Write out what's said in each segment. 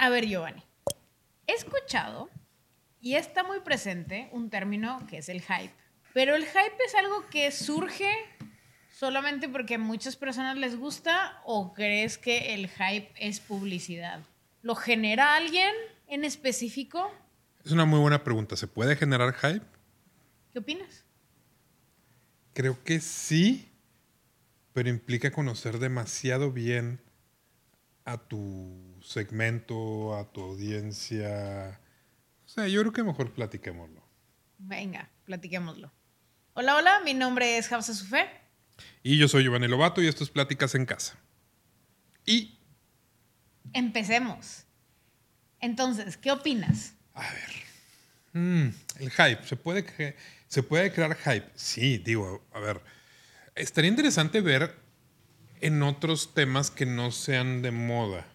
A ver, Giovanni. He escuchado y está muy presente un término que es el hype. Pero el hype es algo que surge solamente porque a muchas personas les gusta o crees que el hype es publicidad. ¿Lo genera alguien en específico? Es una muy buena pregunta. ¿Se puede generar hype? ¿Qué opinas? Creo que sí, pero implica conocer demasiado bien a tu segmento, a tu audiencia. O sea, yo creo que mejor platiquémoslo. Venga, platiquémoslo. Hola, hola, mi nombre es Hafsa Sufé. Y yo soy Giovanni Lobato y esto es Pláticas en Casa. Y... Empecemos. Entonces, ¿qué opinas? A ver. Mm, el hype. ¿Se puede, ¿Se puede crear hype? Sí, digo, a ver. Estaría interesante ver en otros temas que no sean de moda.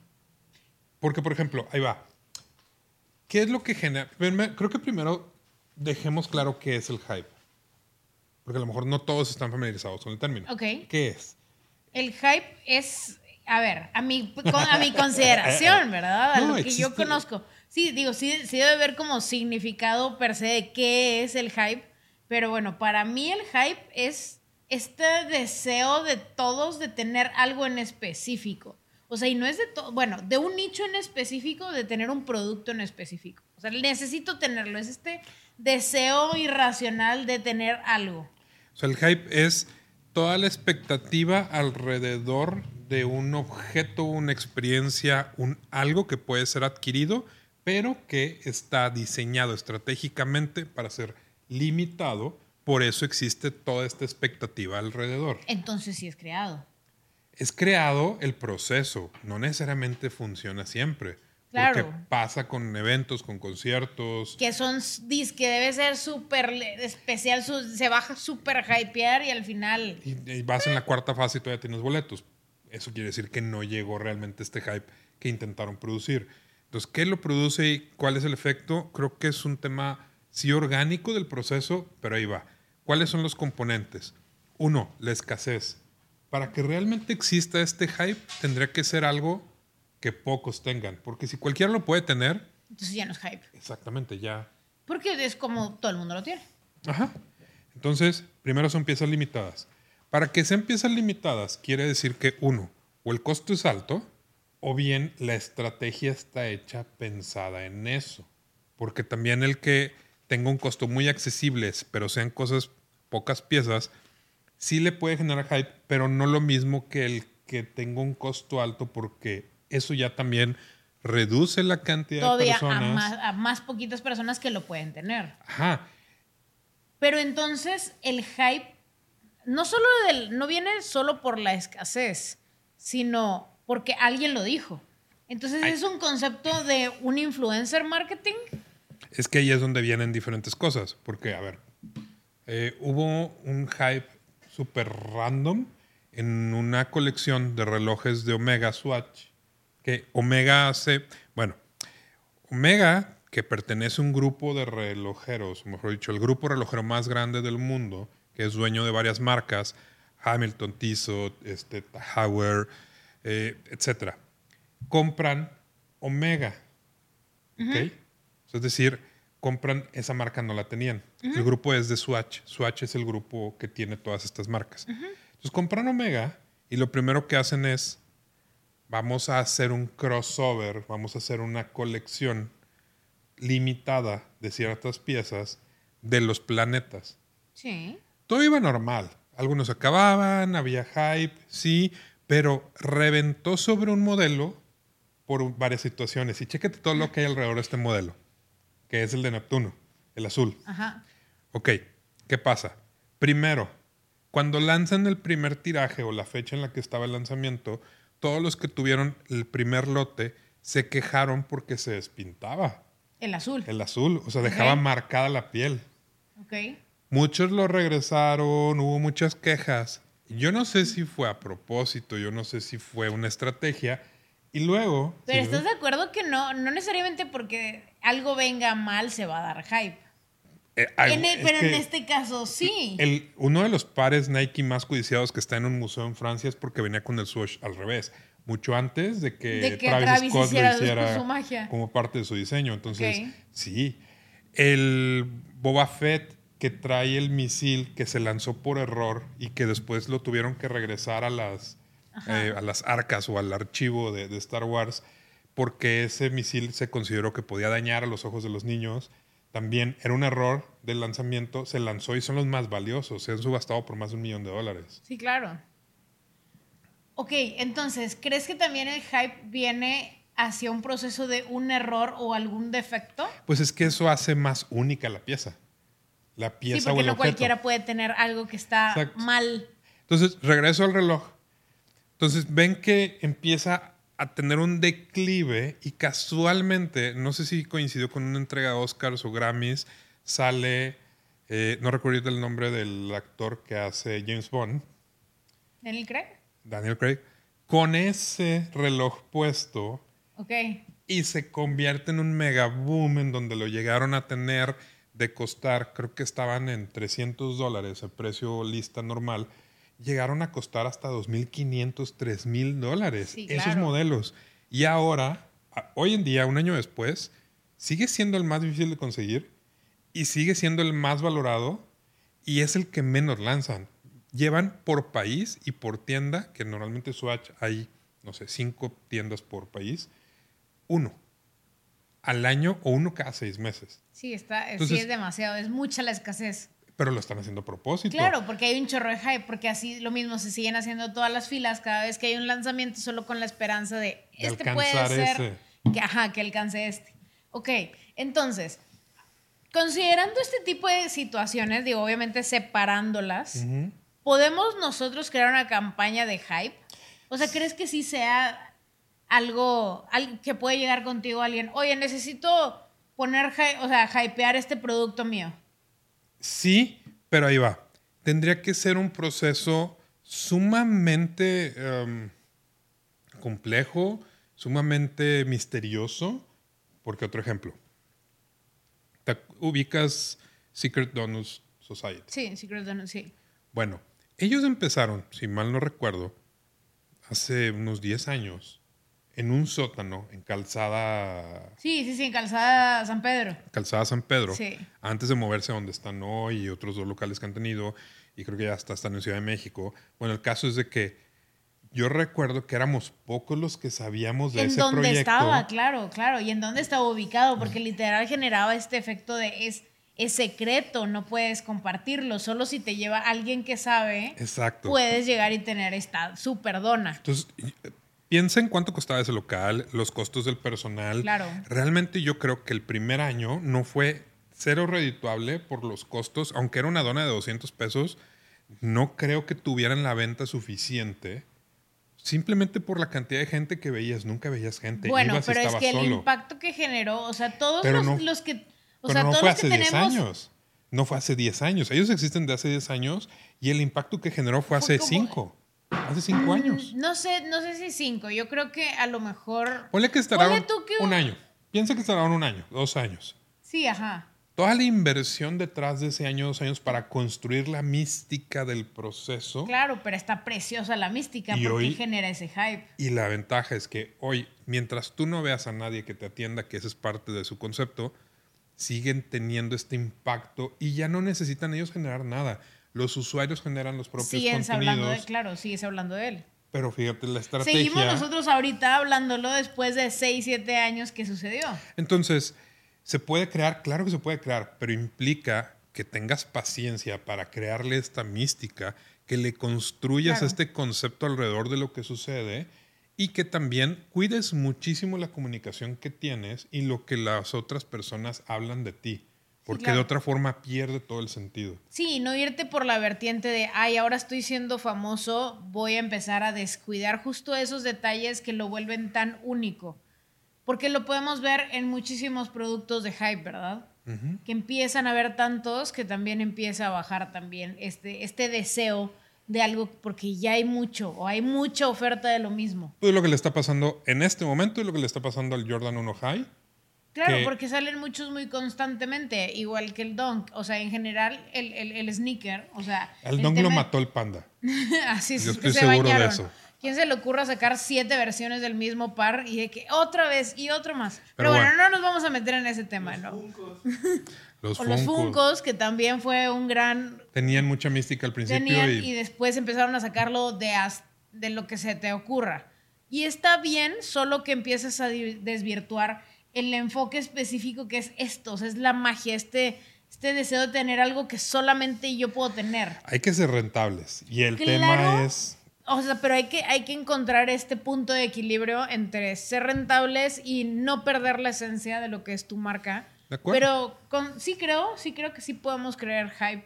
Porque, por ejemplo, ahí va. ¿Qué es lo que genera? Creo que primero dejemos claro qué es el hype. Porque a lo mejor no todos están familiarizados con el término. Ok. ¿Qué es? El hype es, a ver, a mi, a mi consideración, ¿verdad? A lo que yo conozco. Sí, digo, sí, sí debe haber como significado per se de qué es el hype. Pero bueno, para mí el hype es este deseo de todos de tener algo en específico. O sea, y no es de todo, bueno, de un nicho en específico, de tener un producto en específico. O sea, necesito tenerlo. Es este deseo irracional de tener algo. O sea, el hype es toda la expectativa alrededor de un objeto, una experiencia, un algo que puede ser adquirido, pero que está diseñado estratégicamente para ser limitado por eso existe toda esta expectativa alrededor. Entonces sí es creado. Es creado el proceso, no necesariamente funciona siempre. Claro. Porque pasa con eventos, con conciertos. Que son que debe ser súper especial, se baja súper hypear y al final. Y, vas en la cuarta fase y todavía tienes boletos. Eso quiere decir que no llegó realmente este hype que intentaron producir. Entonces, ¿qué lo produce y cuál es el efecto? Creo que es un tema sí orgánico del proceso, pero ahí va. ¿Cuáles son los componentes? Uno, la escasez. Para que realmente exista este hype, tendría que ser algo que pocos tengan. Porque si cualquiera lo puede tener. Entonces ya no es hype. Exactamente, ya. Porque es como todo el mundo lo tiene. Ajá. Entonces, primero son piezas limitadas. Para que sean piezas limitadas, quiere decir que uno, o el costo es alto, o bien la estrategia está hecha pensada en eso. Porque también el que tenga un costo muy accesible, pero sean cosas, pocas piezas, sí le puede generar hype, pero no lo mismo que el que tenga un costo alto, porque eso ya también reduce la cantidad de personas. A más, a más poquitas personas que lo pueden tener. Ajá. Pero entonces el hype no solo del, no viene solo por la escasez, sino porque alguien lo dijo. Entonces es un concepto de un influencer marketing es que ahí es donde vienen diferentes cosas. Porque, a ver, eh, hubo un hype súper random en una colección de relojes de Omega Swatch. Que Omega hace, bueno, Omega, que pertenece a un grupo de relojeros, mejor dicho, el grupo relojero más grande del mundo, que es dueño de varias marcas, Hamilton, Tissot, este, Hauer, eh, etc. Compran Omega. ¿Ok? Es decir, compran esa marca, no la tenían. El grupo es de Swatch. Swatch es el grupo que tiene todas estas marcas. Entonces compran Omega y lo primero que hacen es, vamos a hacer un crossover, vamos a hacer una colección limitada de ciertas piezas de los planetas. Sí. Todo iba normal. Algunos acababan, había hype, sí, pero reventó sobre un modelo por varias situaciones. Y chéquete todo lo que hay alrededor de este modelo que es el de Neptuno, el azul. Ajá. Ok, ¿qué pasa? Primero, cuando lanzan el primer tiraje o la fecha en la que estaba el lanzamiento, todos los que tuvieron el primer lote se quejaron porque se despintaba. El azul. El azul, o sea, dejaba marcada la piel. Ok. Muchos lo regresaron, hubo muchas quejas. Yo no sé si fue a propósito, yo no sé si fue una estrategia, y luego... Pero ¿estás de acuerdo que no, no necesariamente porque algo venga mal se va a dar hype? Eh, e, pero en este caso sí. El, uno de los pares Nike más codiciados que está en un museo en Francia es porque venía con el swoosh al revés. mucho antes de que, Travis, Scott lo hiciera como parte de su diseño. Entonces, sí. El Boba Fett que trae el misil que se lanzó por error y que después lo tuvieron que regresar a las, eh, a las arcas o al archivo de, de Star Wars porque ese misil se consideró que podía dañar a los ojos de los niños. También era un error del lanzamiento, se lanzó y son los más valiosos. Se han subastado por más de un millón de dólares. Sí, claro. Ok, entonces, ¿crees que también el hype viene hacia un proceso de un error o algún defecto? Pues es que eso hace más única la pieza. La pieza sí, porque no cualquiera puede tener algo que está mal. Entonces, regreso al reloj. Entonces, ven que empieza a tener un declive y casualmente, no sé si coincidió con una entrega de Oscars o Grammys, sale, eh, no recuerdo el nombre del actor que hace James Bond. Daniel Craig. Daniel Craig. Con ese reloj puesto. Ok. Y se convierte en un mega boom en donde lo llegaron a tener de costar, creo que estaban en 300 dólares, el precio lista normal llegaron a costar hasta 2.500, 3.000 dólares esos modelos. Y ahora, hoy en día, un año después, sigue siendo el más difícil de conseguir y sigue siendo el más valorado y es el que menos lanzan. Llevan por país y por tienda, que normalmente Swatch hay, no sé, cinco tiendas por país, uno al año o uno cada seis meses. Sí, está, sí es demasiado, es mucha la escasez. Pero lo están haciendo a propósito. Claro, porque hay un chorro de hype, porque así lo mismo se siguen haciendo todas las filas cada vez que hay un lanzamiento solo con la esperanza de, este puede ser que ajá, que alcance este. Ok, entonces, considerando este tipo de situaciones, digo, obviamente separándolas, ¿podemos nosotros crear una campaña de hype? O sea, ¿crees que sí sea algo, algo que puede llegar contigo alguien? Oye, necesito poner, o sea, hypear este producto mío. Sí, pero ahí va. Tendría que ser un proceso sumamente em, complejo, sumamente misterioso. Porque otro ejemplo, ¿te ubicas Secret Donuts Society? Sí, Secret Donuts, sí. Bueno, ellos empezaron, si mal no recuerdo, hace unos 10 años en un sótano, en Calzada. Sí, sí, sí, en Calzada San Pedro. Calzada San Pedro. Sí. Antes de moverse a donde están hoy y otros dos locales que han tenido, y creo que ya hasta están en Ciudad de México. Bueno, el caso es de que yo recuerdo que éramos pocos los que sabíamos de ese proyecto. En dónde estaba, claro, claro, y en dónde estaba ubicado, porque literal generaba este efecto de es, es secreto, no puedes compartirlo, solo si te lleva alguien que sabe, Exacto. puedes llegar y tener esta super dona. Entonces, Piensa en cuánto costaba ese local, los costos del personal. Claro. Realmente yo creo que el primer año no fue cero redituable por los costos, aunque era una dona de 200 pesos, no creo que tuvieran la venta suficiente. Simplemente por la cantidad de gente que veías, nunca veías gente. Bueno, pero es que el impacto que generó, o sea, todos los, que. O sea, no todos fue hace 10 años. No fue hace 10 años. Ellos existen de hace 10 años y el impacto que generó fue, hace 5. Hace cinco mm, años. No sé, no sé si cinco. Yo creo que a lo mejor. Ponle que estará un, año. Piensa que estará un año, dos años. Sí, ajá. Toda la inversión detrás de ese año, dos años, para construir la mística del proceso. Claro, pero está preciosa la mística porque genera ese hype. Y la ventaja es que hoy, mientras tú no veas a nadie que te atienda, que ese es parte de su concepto, siguen teniendo este impacto y ya no necesitan ellos generar nada los usuarios generan los propios Siguen hablando de, claro, sigues hablando de él. Pero fíjate, la estrategia... Seguimos nosotros ahorita hablándolo después de 6, 7 años que sucedió. Entonces, ¿se puede crear? Claro que se puede crear, pero implica que tengas paciencia para crearle esta mística, que le construyas este concepto alrededor de lo que sucede y que también cuides muchísimo la comunicación que tienes y lo que las otras personas hablan de ti. Porque de otra forma pierde todo el sentido. Sí, no irte por la vertiente de, ay, ahora estoy siendo famoso, voy a empezar a descuidar justo esos detalles que lo vuelven tan único. Porque lo podemos ver en muchísimos productos de hype, ¿verdad? Que empiezan a haber tantos que también empieza a bajar también este, este deseo de algo porque ya hay mucho o hay mucha oferta de lo mismo. Todo lo que le está pasando en este momento y lo que le está pasando al Jordan 1 High Claro, porque salen muchos muy constantemente, igual que el Dunk. O sea, en general, el, el, sneaker, o sea... El, Dunk lo mató el panda. Así es. Yo estoy seguro de eso. ¿Quién se le ocurra sacar siete versiones del mismo par y de que otra vez y otro más? Pero, bueno, no nos vamos a meter en ese tema, ¿no? Los o los Funcos, que también fue un gran... Tenían mucha mística al principio. y... y... después empezaron a sacarlo de, de lo que se te ocurra. Y está bien, solo que empieces a desvirtuar el enfoque específico que es esto, o sea, es la magia, este, este deseo de tener algo que solamente yo puedo tener. Hay que ser rentables. Y el tema es o sea, pero hay que, hay que encontrar este punto de equilibrio entre ser rentables y no perder la esencia de lo que es tu marca. ¿De acuerdo? Pero con, sí creo, sí creo que sí podemos crear hype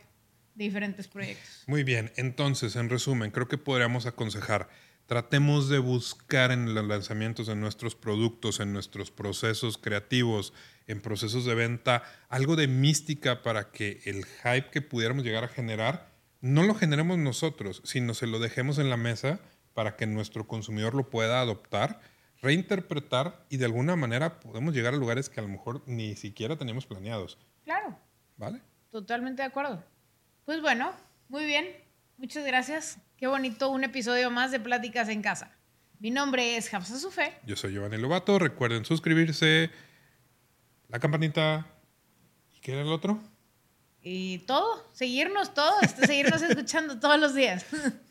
de diferentes proyectos. Muy bien, entonces, en resumen, creo que podríamos aconsejar, tratemos de buscar en los lanzamientos de nuestros productos, en nuestros procesos creativos, en procesos de venta, algo de mística para que el hype que pudiéramos llegar a generar no lo generemos nosotros, sino se lo dejemos en la mesa para que nuestro consumidor lo pueda adoptar, reinterpretar y de alguna manera podemos llegar a lugares que a lo mejor ni siquiera teníamos planeados. Claro. ¿Vale? Totalmente de acuerdo. Pues bueno, muy bien. Muchas gracias. Qué bonito un episodio más de Pláticas en Casa. Mi nombre es Hafsa Sufé. Yo soy Giovanni Lobato. Recuerden suscribirse, la campanita. ¿Y qué era el otro? y todo, seguirnos todo, seguirnos escuchando todos los días.